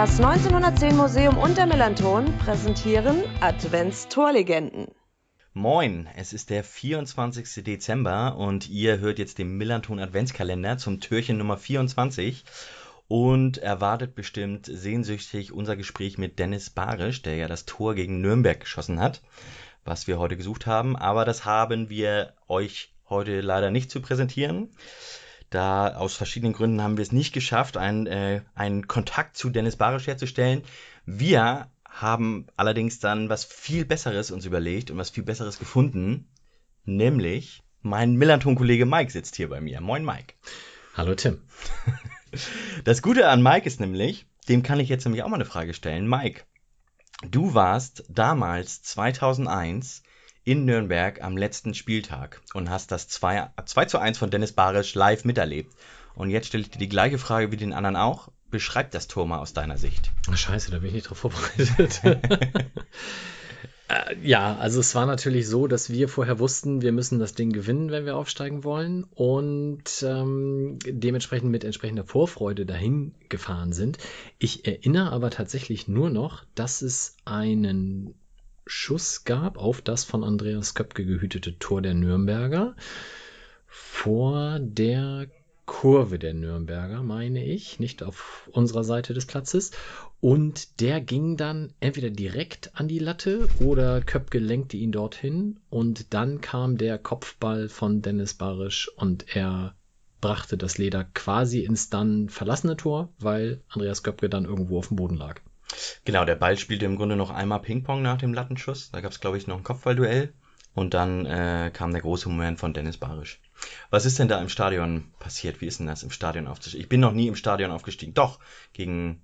Das 1910 Museum und der Melanton präsentieren Adventstorlegenden. Moin, es ist der 24. Dezember und ihr hört jetzt den Millanton Adventskalender zum Türchen Nummer 24 und erwartet bestimmt sehnsüchtig unser Gespräch mit Dennis Barisch, der ja das Tor gegen Nürnberg geschossen hat, was wir heute gesucht haben. Aber das haben wir euch heute leider nicht zu präsentieren. Da aus verschiedenen Gründen haben wir es nicht geschafft, einen, äh, einen Kontakt zu Dennis Barisch herzustellen. Wir haben allerdings dann was viel Besseres uns überlegt und was viel Besseres gefunden, nämlich mein Millanton-Kollege Mike sitzt hier bei mir. Moin Mike. Hallo Tim. Das Gute an Mike ist nämlich, dem kann ich jetzt nämlich auch mal eine Frage stellen. Mike, du warst damals 2001 in Nürnberg am letzten Spieltag und hast das 2, 2 zu 1 von Dennis Barisch live miterlebt. Und jetzt stelle ich dir die gleiche Frage wie den anderen auch. Beschreib das Tor mal aus deiner Sicht. Scheiße, da bin ich nicht drauf vorbereitet. Äh, ja, also es war natürlich so, dass wir vorher wussten, wir müssen das Ding gewinnen, wenn wir aufsteigen wollen und ähm, dementsprechend mit entsprechender Vorfreude dahin gefahren sind. Ich erinnere aber tatsächlich nur noch, dass es einen Schuss gab auf das von Andreas Köpke gehütete Tor der Nürnberger vor der Kurve der Nürnberger, meine ich, nicht auf unserer Seite des Platzes. Und der ging dann entweder direkt an die Latte oder Köpke lenkte ihn dorthin. Und dann kam der Kopfball von Dennis Barisch und er brachte das Leder quasi ins dann verlassene Tor, weil Andreas Köpke dann irgendwo auf dem Boden lag. Genau, der Ball spielte im Grunde noch einmal Ping-Pong nach dem Lattenschuss. Da gab es, glaube ich, noch ein Kopfballduell. Und dann äh, kam der große Moment von Dennis Barisch. Was ist denn da im Stadion passiert? Wie ist denn das im Stadion aufgestiegen? Ich bin noch nie im Stadion aufgestiegen. Doch, gegen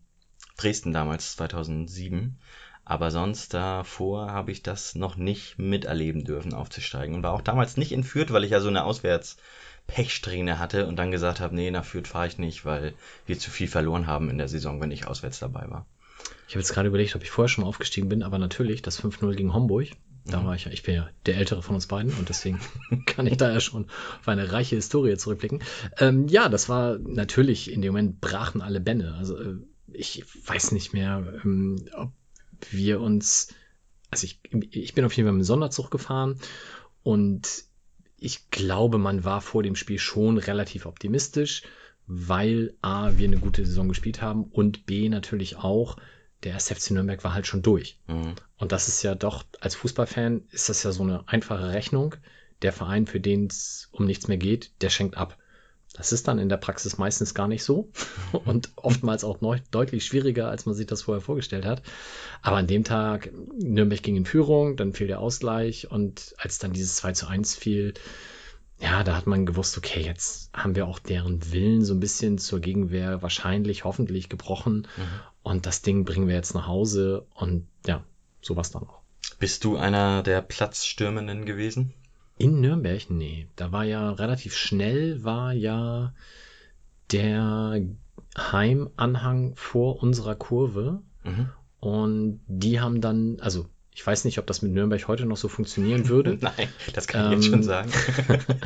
Dresden damals, 2007. Aber sonst davor habe ich das noch nicht miterleben dürfen, aufzusteigen. Und war auch damals nicht in Fürth, weil ich ja so eine Auswärts-Pechsträhne hatte und dann gesagt habe, nee, nach Fürth fahre ich nicht, weil wir zu viel verloren haben in der Saison, wenn ich auswärts dabei war. Ich habe jetzt gerade überlegt, ob ich vorher schon mal aufgestiegen bin, aber natürlich, das 5-0 gegen Homburg, da mhm. war ich ja, ich bin ja der ältere von uns beiden und deswegen kann ich da ja schon auf eine reiche Historie zurückblicken. Ähm, ja, das war natürlich, in dem Moment brachen alle Bände. Also äh, ich weiß nicht mehr, ähm, ob wir uns, also ich, ich bin auf jeden Fall mit dem Sonderzug gefahren und ich glaube, man war vor dem Spiel schon relativ optimistisch, weil A, wir eine gute Saison gespielt haben und B, natürlich auch, der 1. FC Nürnberg war halt schon durch. Mhm. Und das ist ja doch, als Fußballfan ist das ja so eine einfache Rechnung. Der Verein, für den es um nichts mehr geht, der schenkt ab. Das ist dann in der Praxis meistens gar nicht so und oftmals auch neu, deutlich schwieriger, als man sich das vorher vorgestellt hat. Aber an dem Tag, Nürnberg ging in Führung, dann fiel der Ausgleich und als dann dieses 2 zu 1 fiel, ja, da hat man gewusst, okay, jetzt haben wir auch deren Willen so ein bisschen zur Gegenwehr wahrscheinlich, hoffentlich gebrochen. Mhm. Und das Ding bringen wir jetzt nach Hause und ja, sowas dann auch. Bist du einer der Platzstürmenden gewesen? In Nürnberg? Nee. Da war ja relativ schnell, war ja der Heimanhang vor unserer Kurve. Mhm. Und die haben dann, also ich weiß nicht, ob das mit Nürnberg heute noch so funktionieren würde. Nein, das kann ich ähm, jetzt schon sagen.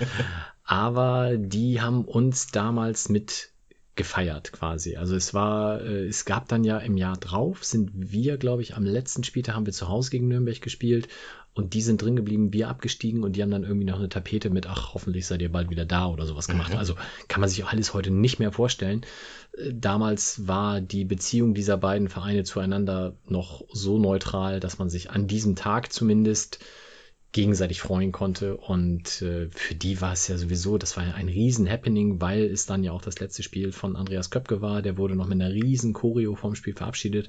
aber die haben uns damals mit gefeiert quasi. Also es war, äh, es gab dann ja im Jahr drauf, sind wir, glaube ich, am letzten Spieltag haben wir zu Hause gegen Nürnberg gespielt und die sind drin geblieben, wir abgestiegen und die haben dann irgendwie noch eine Tapete mit, ach, hoffentlich seid ihr bald wieder da oder sowas gemacht. Mhm. Also kann man sich alles heute nicht mehr vorstellen. Äh, damals war die Beziehung dieser beiden Vereine zueinander noch so neutral, dass man sich an diesem Tag zumindest gegenseitig freuen konnte. Und äh, für die war es ja sowieso, das war ja ein riesen Happening, weil es dann ja auch das letzte Spiel von Andreas Köpke war. Der wurde noch mit einer riesen Choreo vom Spiel verabschiedet.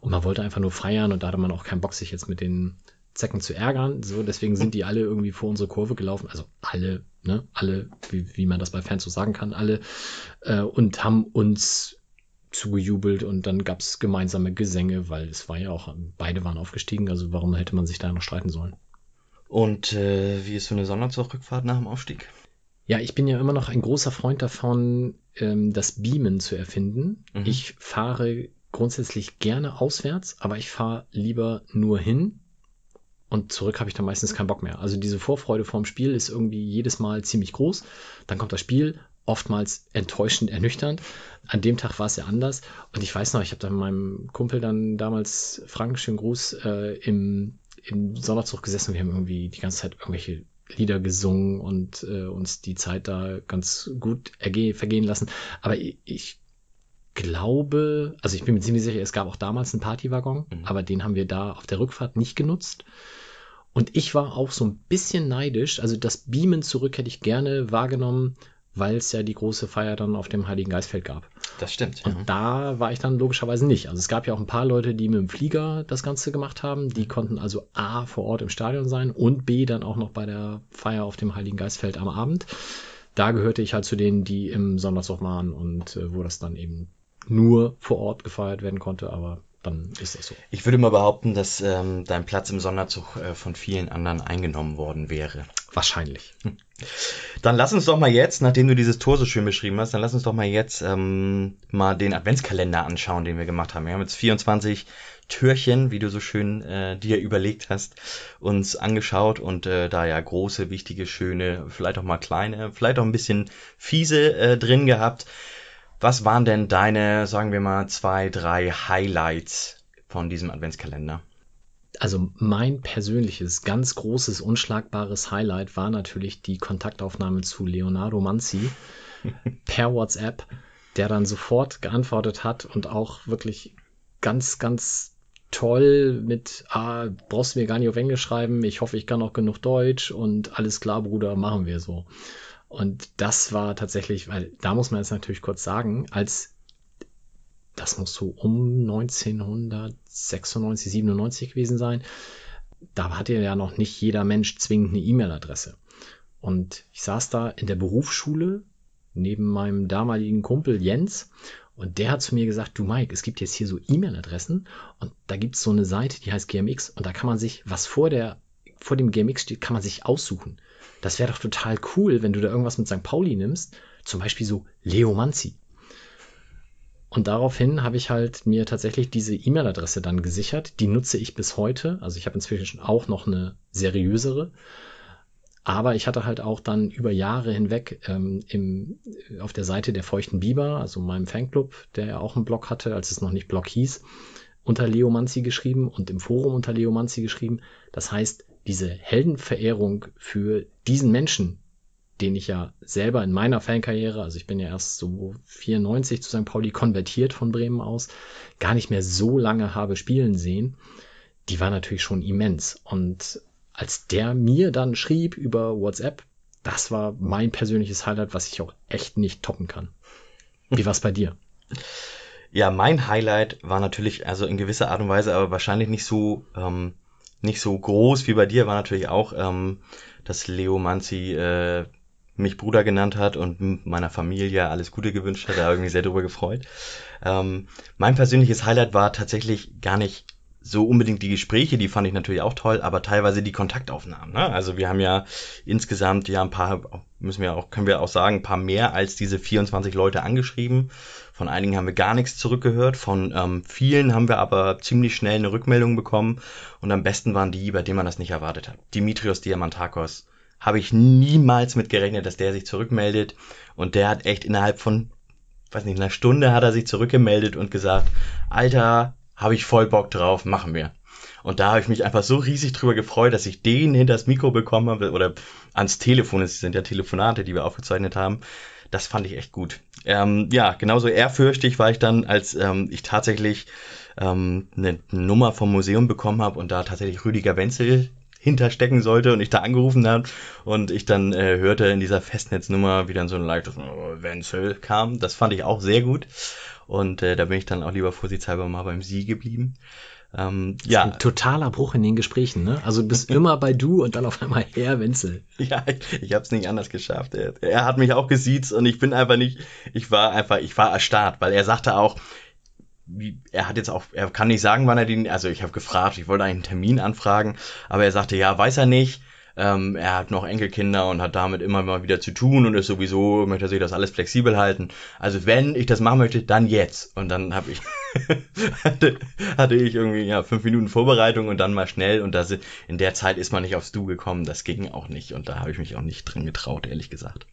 Und man wollte einfach nur feiern und da hatte man auch keinen Bock, sich jetzt mit den Zecken zu ärgern. So, deswegen sind die alle irgendwie vor unsere Kurve gelaufen. Also alle, ne, alle, wie, wie man das bei Fans so sagen kann, alle, äh, und haben uns zugejubelt und dann gab es gemeinsame Gesänge, weil es war ja auch, beide waren aufgestiegen, also warum hätte man sich da noch streiten sollen? Und äh, wie ist so eine Sonderzug-Rückfahrt nach dem Aufstieg? Ja, ich bin ja immer noch ein großer Freund davon, ähm, das Beamen zu erfinden. Mhm. Ich fahre grundsätzlich gerne auswärts, aber ich fahre lieber nur hin und zurück habe ich dann meistens keinen Bock mehr. Also diese Vorfreude vorm Spiel ist irgendwie jedes Mal ziemlich groß. Dann kommt das Spiel oftmals enttäuschend ernüchternd. An dem Tag war es ja anders. Und ich weiß noch, ich habe da mit meinem Kumpel dann damals, Frank, schönen Gruß, äh, im, im Sonderzug gesessen. Wir haben irgendwie die ganze Zeit irgendwelche Lieder gesungen und äh, uns die Zeit da ganz gut vergehen lassen. Aber ich, ich glaube, also ich bin mir ziemlich sicher, es gab auch damals einen Partywaggon, mhm. aber den haben wir da auf der Rückfahrt nicht genutzt. Und ich war auch so ein bisschen neidisch. Also das Beamen zurück hätte ich gerne wahrgenommen, weil es ja die große Feier dann auf dem Heiligen Geistfeld gab. Das stimmt. Und ja. da war ich dann logischerweise nicht. Also es gab ja auch ein paar Leute, die mit dem Flieger das Ganze gemacht haben. Die konnten also A vor Ort im Stadion sein und B dann auch noch bei der Feier auf dem Heiligen Geistfeld am Abend. Da gehörte ich halt zu denen, die im Sonderzug waren und äh, wo das dann eben nur vor Ort gefeiert werden konnte, aber dann ist das so. Ich würde mal behaupten, dass ähm, dein Platz im Sonderzug äh, von vielen anderen eingenommen worden wäre. Wahrscheinlich. Hm. Dann lass uns doch mal jetzt, nachdem du dieses Tor so schön beschrieben hast, dann lass uns doch mal jetzt ähm, mal den Adventskalender anschauen, den wir gemacht haben. Wir haben jetzt 24 Türchen, wie du so schön äh, dir überlegt hast, uns angeschaut und äh, da ja große, wichtige, schöne, vielleicht auch mal kleine, vielleicht auch ein bisschen fiese äh, drin gehabt. Was waren denn deine, sagen wir mal, zwei, drei Highlights von diesem Adventskalender? Also mein persönliches, ganz großes, unschlagbares Highlight war natürlich die Kontaktaufnahme zu Leonardo Manzi per WhatsApp, der dann sofort geantwortet hat und auch wirklich ganz, ganz toll mit, ah, brauchst du mir gar nicht auf Englisch schreiben, ich hoffe, ich kann auch genug Deutsch und alles klar, Bruder, machen wir so. Und das war tatsächlich, weil da muss man jetzt natürlich kurz sagen, als das muss so um 1996, 97 gewesen sein, da hatte ja noch nicht jeder Mensch zwingend eine E-Mail-Adresse. Und ich saß da in der Berufsschule neben meinem damaligen Kumpel Jens und der hat zu mir gesagt, du Mike, es gibt jetzt hier so E-Mail-Adressen und da gibt es so eine Seite, die heißt GMX und da kann man sich, was vor der vor dem GMX steht, kann man sich aussuchen. Das wäre doch total cool, wenn du da irgendwas mit St. Pauli nimmst. Zum Beispiel so Leo Manzi. Und daraufhin habe ich halt mir tatsächlich diese E-Mail-Adresse dann gesichert. Die nutze ich bis heute. Also ich habe inzwischen auch noch eine seriösere. Aber ich hatte halt auch dann über Jahre hinweg ähm, im, auf der Seite der Feuchten Biber, also meinem Fanclub, der ja auch einen Blog hatte, als es noch nicht Blog hieß, unter Leo Manzi geschrieben und im Forum unter Leo Manzi geschrieben. Das heißt, diese Heldenverehrung für diesen Menschen, den ich ja selber in meiner Fankarriere, also ich bin ja erst so 94 zu St. Pauli konvertiert von Bremen aus, gar nicht mehr so lange habe spielen sehen, die war natürlich schon immens. Und als der mir dann schrieb über WhatsApp, das war mein persönliches Highlight, was ich auch echt nicht toppen kann. Wie war es bei dir? Ja, mein Highlight war natürlich, also in gewisser Art und Weise, aber wahrscheinlich nicht so ähm, nicht so groß wie bei dir war natürlich auch, ähm, dass Leo Manzi äh, mich Bruder genannt hat und meiner Familie alles Gute gewünscht hat, da irgendwie sehr drüber gefreut. Ähm, mein persönliches Highlight war tatsächlich gar nicht so unbedingt die Gespräche, die fand ich natürlich auch toll, aber teilweise die Kontaktaufnahmen. Ne? Also wir haben ja insgesamt ja ein paar, müssen wir auch, können wir auch sagen, ein paar mehr als diese 24 Leute angeschrieben. Von einigen haben wir gar nichts zurückgehört, von ähm, vielen haben wir aber ziemlich schnell eine Rückmeldung bekommen und am besten waren die, bei denen man das nicht erwartet hat. Dimitrios Diamantakos habe ich niemals mit gerechnet, dass der sich zurückmeldet und der hat echt innerhalb von, weiß nicht, einer Stunde hat er sich zurückgemeldet und gesagt, Alter, habe ich voll Bock drauf, machen wir. Und da habe ich mich einfach so riesig drüber gefreut, dass ich den hinter das Mikro bekommen habe oder ans Telefon, es sind ja Telefonate, die wir aufgezeichnet haben. Das fand ich echt gut. Ähm, ja, genauso ehrfürchtig war ich dann, als ähm, ich tatsächlich ähm, eine Nummer vom Museum bekommen habe und da tatsächlich Rüdiger Wenzel hinterstecken sollte und ich da angerufen habe und ich dann äh, hörte in dieser Festnetznummer, wie dann so ein leichtes oh, Wenzel kam. Das fand ich auch sehr gut. Und äh, da bin ich dann auch lieber vorsichtshalber mal beim Sie geblieben. Ähm, ja. Ein totaler Bruch in den Gesprächen, ne? Also du bist immer bei du und dann auf einmal Herr Wenzel. Ja, ich, ich habe es nicht anders geschafft. Er, er hat mich auch gesiezt und ich bin einfach nicht, ich war einfach, ich war erstarrt, weil er sagte auch, er hat jetzt auch, er kann nicht sagen, wann er den, also ich habe gefragt, ich wollte einen Termin anfragen, aber er sagte, ja, weiß er nicht, ähm, er hat noch Enkelkinder und hat damit immer mal wieder zu tun und ist sowieso, möchte er sich das alles flexibel halten. Also wenn ich das machen möchte, dann jetzt. Und dann habe ich, hatte, hatte ich irgendwie ja fünf Minuten Vorbereitung und dann mal schnell und das, in der Zeit ist man nicht aufs Du gekommen. Das ging auch nicht und da habe ich mich auch nicht drin getraut, ehrlich gesagt.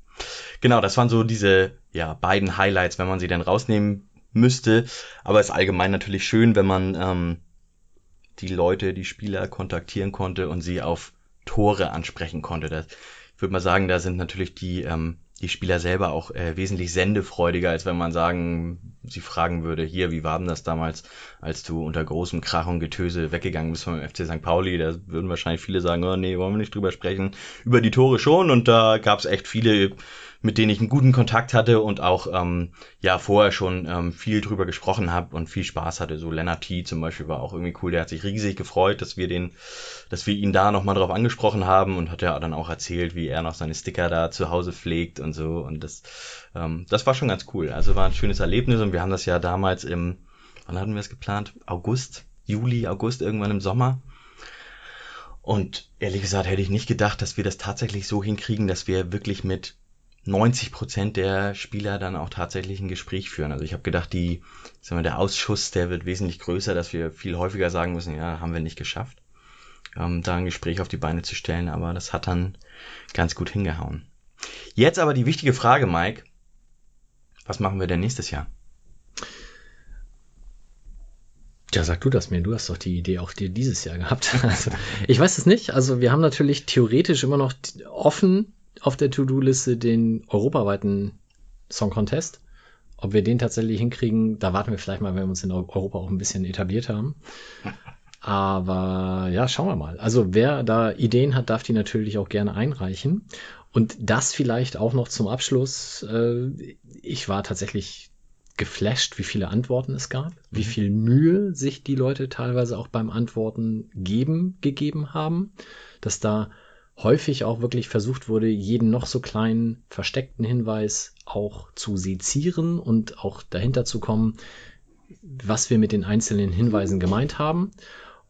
Genau, das waren so diese ja beiden Highlights, wenn man sie denn rausnehmen müsste. Aber es ist allgemein natürlich schön, wenn man ähm, die Leute, die Spieler kontaktieren konnte und sie auf Tore ansprechen konnte. Das, ich würde mal sagen, da sind natürlich die, ähm, die Spieler selber auch äh, wesentlich sendefreudiger, als wenn man sagen, sie fragen würde, hier, wie war denn das damals, als du unter großem Krach und Getöse weggegangen bist vom FC St. Pauli? Da würden wahrscheinlich viele sagen, oh nee, wollen wir nicht drüber sprechen. Über die Tore schon und da gab es echt viele mit denen ich einen guten Kontakt hatte und auch ähm, ja vorher schon ähm, viel drüber gesprochen habe und viel Spaß hatte. So Lennart T zum Beispiel war auch irgendwie cool. Der hat sich riesig gefreut, dass wir den, dass wir ihn da nochmal drauf angesprochen haben und hat ja dann auch erzählt, wie er noch seine Sticker da zu Hause pflegt und so. Und das, ähm, das war schon ganz cool. Also war ein schönes Erlebnis und wir haben das ja damals im, wann hatten wir es geplant? August, Juli, August, irgendwann im Sommer. Und ehrlich gesagt hätte ich nicht gedacht, dass wir das tatsächlich so hinkriegen, dass wir wirklich mit 90 Prozent der Spieler dann auch tatsächlich ein Gespräch führen. Also ich habe gedacht, die, sagen wir, der Ausschuss, der wird wesentlich größer, dass wir viel häufiger sagen müssen, ja, haben wir nicht geschafft, ähm, da ein Gespräch auf die Beine zu stellen, aber das hat dann ganz gut hingehauen. Jetzt aber die wichtige Frage, Mike, was machen wir denn nächstes Jahr? Ja, sag du das mir. Du hast doch die Idee auch dir dieses Jahr gehabt. Also, ich weiß es nicht. Also wir haben natürlich theoretisch immer noch offen, auf der To-Do-Liste den europaweiten Song Contest. Ob wir den tatsächlich hinkriegen, da warten wir vielleicht mal, wenn wir uns in Europa auch ein bisschen etabliert haben. Aber ja, schauen wir mal. Also wer da Ideen hat, darf die natürlich auch gerne einreichen. Und das vielleicht auch noch zum Abschluss. Äh, ich war tatsächlich geflasht, wie viele Antworten es gab, wie mhm. viel Mühe sich die Leute teilweise auch beim Antworten geben, gegeben haben, dass da häufig auch wirklich versucht wurde, jeden noch so kleinen versteckten Hinweis auch zu sezieren und auch dahinter zu kommen, was wir mit den einzelnen Hinweisen gemeint haben.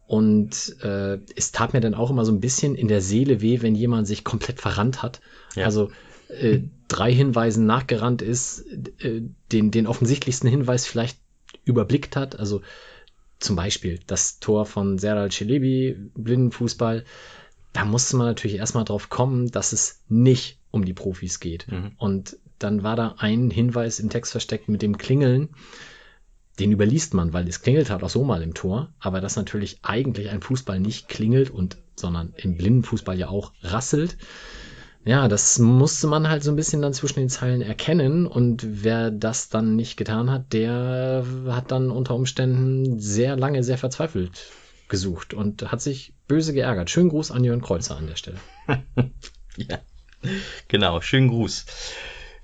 Und äh, es tat mir dann auch immer so ein bisschen in der Seele weh, wenn jemand sich komplett verrannt hat. Ja. Also äh, drei Hinweisen nachgerannt ist, äh, den, den offensichtlichsten Hinweis vielleicht überblickt hat. Also zum Beispiel das Tor von Seral Celebi, Blindenfußball da musste man natürlich erstmal drauf kommen, dass es nicht um die Profis geht. Mhm. Und dann war da ein Hinweis im Text versteckt mit dem Klingeln. Den überliest man, weil es klingelt halt auch so mal im Tor, aber dass natürlich eigentlich ein Fußball nicht klingelt und, sondern im Blindenfußball ja auch rasselt. Ja, das musste man halt so ein bisschen dann zwischen den Zeilen erkennen und wer das dann nicht getan hat, der hat dann unter Umständen sehr lange sehr verzweifelt gesucht und hat sich böse geärgert. Schönen Gruß an Jörn Kreuzer an der Stelle. ja, genau, schönen Gruß.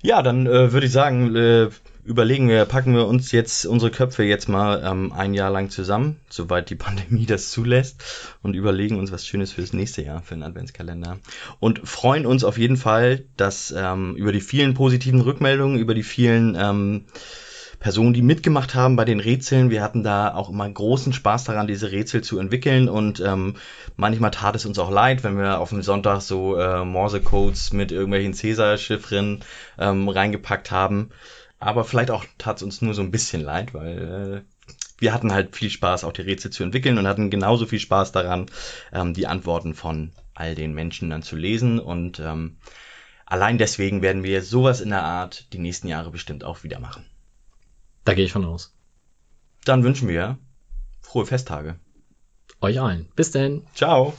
Ja, dann äh, würde ich sagen, äh, überlegen wir, packen wir uns jetzt unsere Köpfe jetzt mal ähm, ein Jahr lang zusammen, soweit die Pandemie das zulässt, und überlegen uns was Schönes fürs nächste Jahr, für den Adventskalender. Und freuen uns auf jeden Fall, dass ähm, über die vielen positiven Rückmeldungen, über die vielen ähm, Personen, die mitgemacht haben bei den Rätseln. Wir hatten da auch immer großen Spaß daran, diese Rätsel zu entwickeln und ähm, manchmal tat es uns auch leid, wenn wir auf dem Sonntag so äh, Morse-Codes mit irgendwelchen Cäsar-Chiffren ähm, reingepackt haben. Aber vielleicht auch tat es uns nur so ein bisschen leid, weil äh, wir hatten halt viel Spaß, auch die Rätsel zu entwickeln und hatten genauso viel Spaß daran, ähm, die Antworten von all den Menschen dann zu lesen. Und ähm, allein deswegen werden wir sowas in der Art die nächsten Jahre bestimmt auch wieder machen. Da gehe ich von aus. Dann wünschen wir frohe Festtage. Euch allen. Bis denn. Ciao.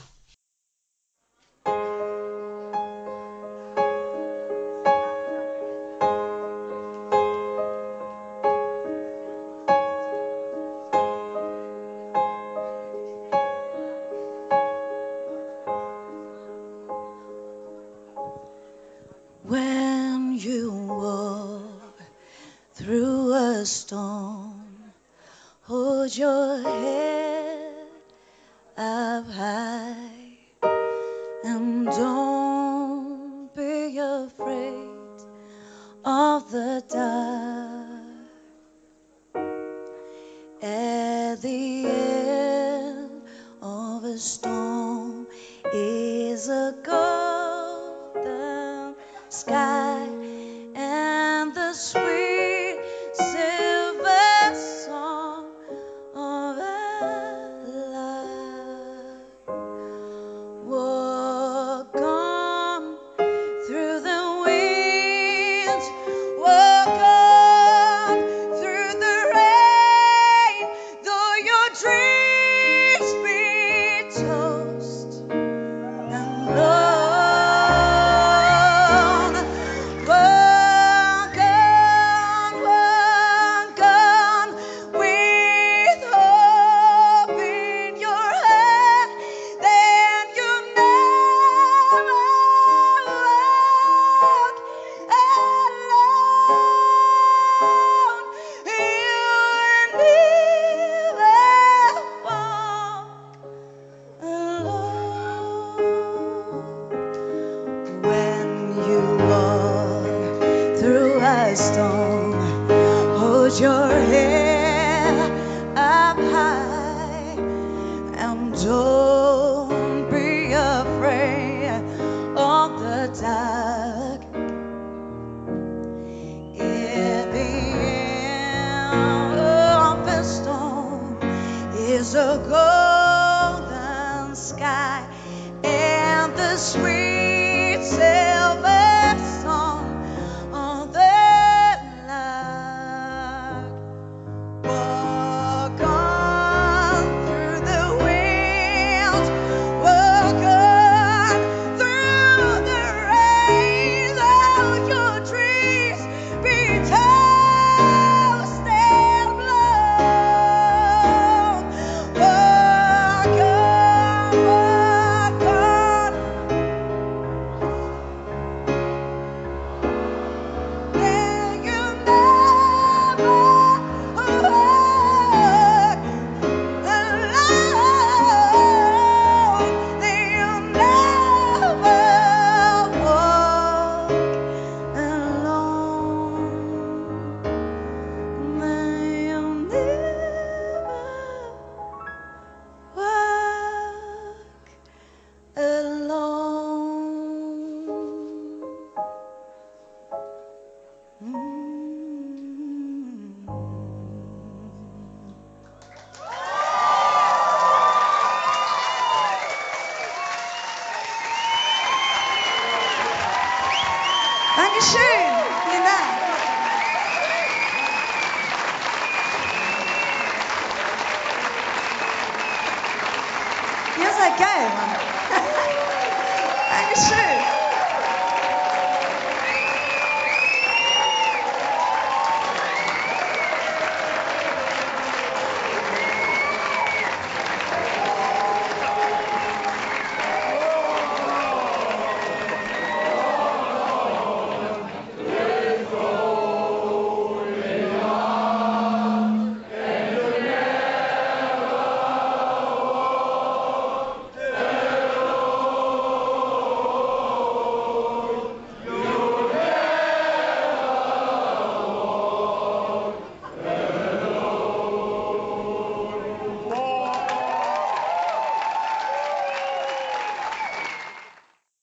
Sweet